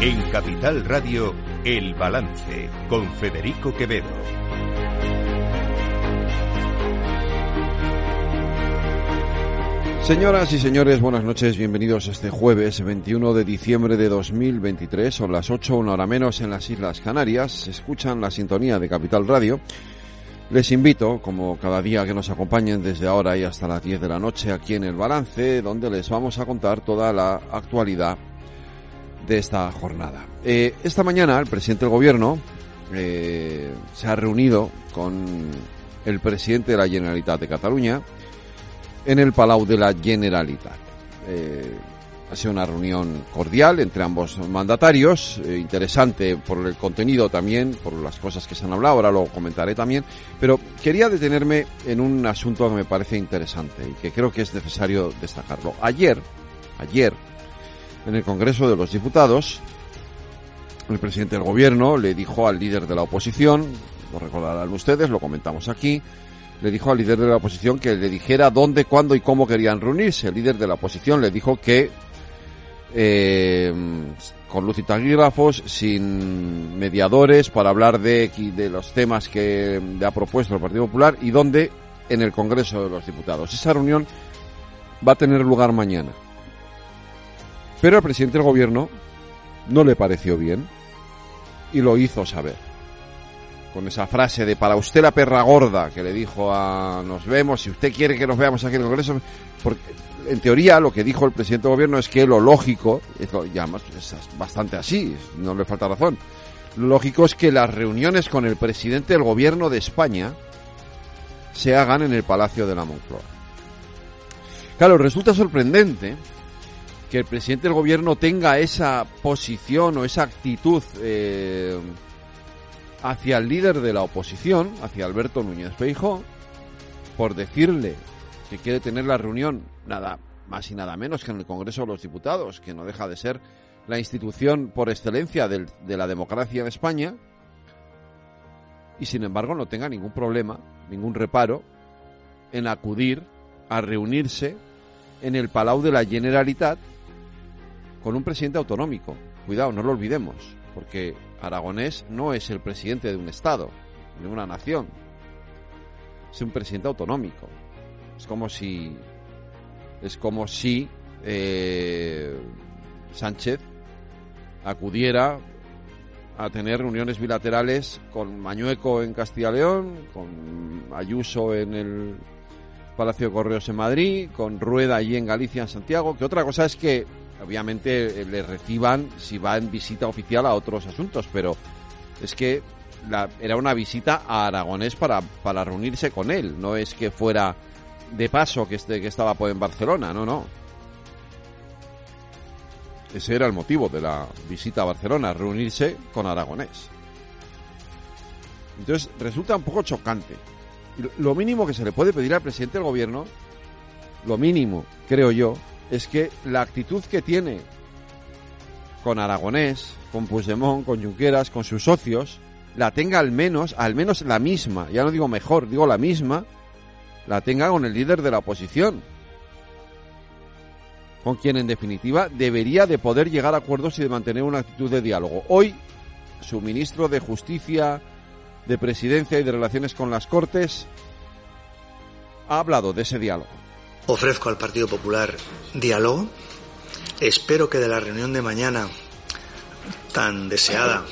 En Capital Radio, El Balance, con Federico Quevedo. Señoras y señores, buenas noches, bienvenidos este jueves 21 de diciembre de 2023, son las 8, una hora menos en las Islas Canarias, escuchan la sintonía de Capital Radio. Les invito, como cada día que nos acompañen desde ahora y hasta las 10 de la noche aquí en El Balance, donde les vamos a contar toda la actualidad de esta jornada. Eh, esta mañana el presidente del gobierno eh, se ha reunido con el presidente de la Generalitat de Cataluña en el Palau de la Generalitat. Eh, ha sido una reunión cordial entre ambos mandatarios, interesante por el contenido también, por las cosas que se han hablado, ahora lo comentaré también, pero quería detenerme en un asunto que me parece interesante y que creo que es necesario destacarlo. Ayer, ayer, en el Congreso de los Diputados, el presidente del gobierno le dijo al líder de la oposición, lo recordarán ustedes, lo comentamos aquí, le dijo al líder de la oposición que le dijera dónde, cuándo y cómo querían reunirse. El líder de la oposición le dijo que eh, con luz y taquígrafos, sin mediadores, para hablar de, de los temas que le ha propuesto el Partido Popular y dónde en el Congreso de los Diputados. Esa reunión va a tener lugar mañana. Pero al presidente del gobierno no le pareció bien y lo hizo saber. Con esa frase de para usted la perra gorda que le dijo a nos vemos, si usted quiere que nos veamos aquí en el Congreso, porque en teoría lo que dijo el presidente del gobierno es que lo lógico, ya es bastante así, no le falta razón, lo lógico es que las reuniones con el presidente del gobierno de España se hagan en el Palacio de la Moncloa. Claro, resulta sorprendente que el presidente del gobierno tenga esa posición o esa actitud eh, hacia el líder de la oposición, hacia Alberto Núñez Feijóo, por decirle que quiere tener la reunión nada más y nada menos que en el Congreso de los Diputados, que no deja de ser la institución por excelencia de la democracia en España, y sin embargo no tenga ningún problema, ningún reparo en acudir a reunirse en el Palau de la Generalitat con un presidente autonómico. Cuidado, no lo olvidemos, porque Aragonés no es el presidente de un Estado, de una nación. Es un presidente autonómico. Es como si. Es como si eh, Sánchez acudiera a tener reuniones bilaterales con Mañueco en Castilla León, con Ayuso en el Palacio de Correos en Madrid, con Rueda allí en Galicia, en Santiago, que otra cosa es que obviamente eh, le reciban si va en visita oficial a otros asuntos, pero es que la, era una visita a Aragonés para, para reunirse con él, no es que fuera de paso que, este, que estaba pues, en Barcelona, no, no. Ese era el motivo de la visita a Barcelona, reunirse con Aragonés. Entonces resulta un poco chocante. Lo mínimo que se le puede pedir al presidente del gobierno, lo mínimo, creo yo, es que la actitud que tiene con Aragonés, con Puigdemont, con Junqueras, con sus socios, la tenga al menos, al menos la misma, ya no digo mejor, digo la misma, la tenga con el líder de la oposición. Con quien en definitiva debería de poder llegar a acuerdos y de mantener una actitud de diálogo. Hoy, su ministro de Justicia, de Presidencia y de Relaciones con las Cortes ha hablado de ese diálogo. Ofrezco al Partido Popular diálogo. Espero que de la reunión de mañana, tan deseada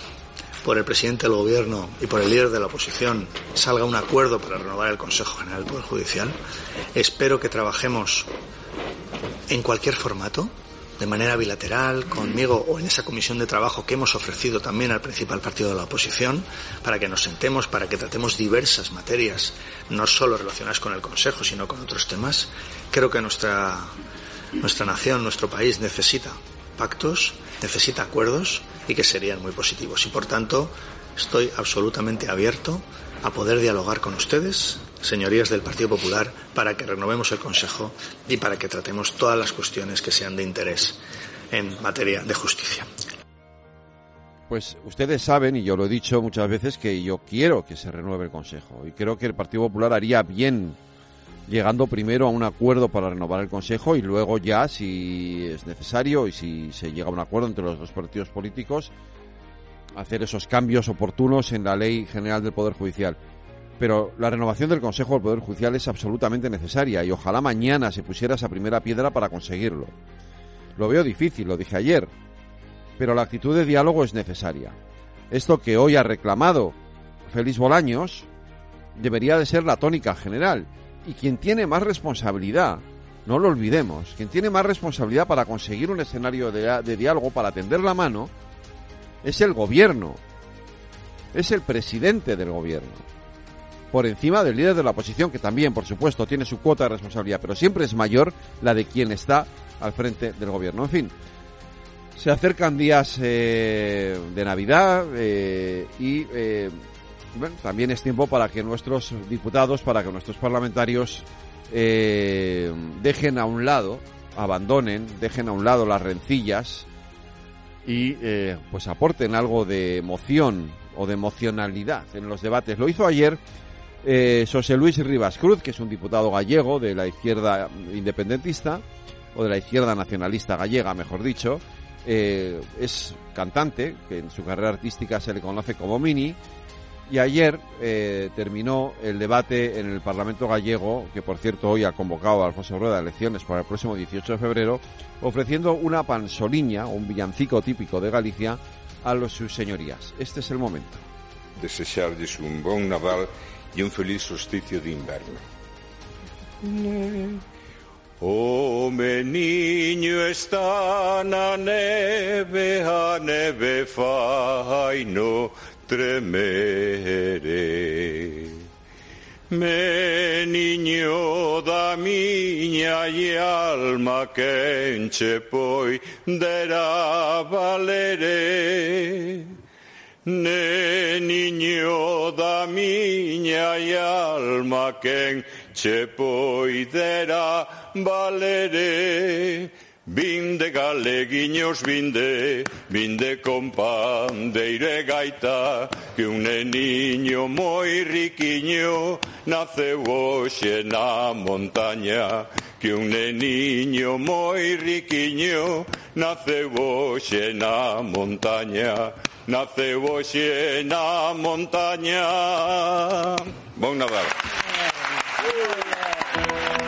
por el presidente del Gobierno y por el líder de la oposición, salga un acuerdo para renovar el Consejo General del Poder Judicial. Espero que trabajemos en cualquier formato, de manera bilateral, conmigo o en esa comisión de trabajo que hemos ofrecido también al principal partido de la oposición, para que nos sentemos, para que tratemos diversas materias, no solo relacionadas con el Consejo, sino con otros temas. Creo que nuestra, nuestra nación, nuestro país necesita pactos, necesita acuerdos y que serían muy positivos. Y por tanto, estoy absolutamente abierto a poder dialogar con ustedes, señorías del Partido Popular, para que renovemos el Consejo y para que tratemos todas las cuestiones que sean de interés en materia de justicia. Pues ustedes saben, y yo lo he dicho muchas veces, que yo quiero que se renueve el Consejo. Y creo que el Partido Popular haría bien llegando primero a un acuerdo para renovar el Consejo y luego ya, si es necesario y si se llega a un acuerdo entre los dos partidos políticos, hacer esos cambios oportunos en la Ley General del Poder Judicial. Pero la renovación del Consejo del Poder Judicial es absolutamente necesaria y ojalá mañana se pusiera esa primera piedra para conseguirlo. Lo veo difícil, lo dije ayer, pero la actitud de diálogo es necesaria. Esto que hoy ha reclamado Félix Bolaños debería de ser la tónica general. Y quien tiene más responsabilidad, no lo olvidemos, quien tiene más responsabilidad para conseguir un escenario de, de diálogo, para tender la mano, es el gobierno, es el presidente del gobierno, por encima del líder de la oposición, que también, por supuesto, tiene su cuota de responsabilidad, pero siempre es mayor la de quien está al frente del gobierno. En fin, se acercan días eh, de Navidad eh, y eh, bueno, también es tiempo para que nuestros diputados, para que nuestros parlamentarios dejen a un lado, abandonen, dejen a un lado las rencillas y pues aporten algo de emoción o de emocionalidad en los debates. Lo hizo ayer eh, José Luis Rivas Cruz, que es un diputado gallego de la izquierda independentista o de la izquierda nacionalista gallega, mejor dicho. Eh, es cantante, que en su carrera artística se le conoce como Mini, y ayer eh, terminó el debate en el Parlamento gallego, que por cierto hoy ha convocado a Alfonso Rueda a elecciones para el próximo 18 de febrero, ofreciendo una pansoliña, un villancico típico de Galicia, a los, sus señorías. Este es el momento. desexarlles un bon Naval e un feliz solsticio de inverno. Mm. Oh, o meniño está na neve, a neve fai no tremere. Meniño da miña e alma que enche poi dera valere. Neniño da miña e alma quen che poidera valere. Vinde galeguiños, vinde, vinde con pandeiro e gaita Que un neniño moi riquiño naceu hoxe na montaña Que un neniño moi riquiño naceu hoxe na montaña. Naceu hoxe na montaña. Bon.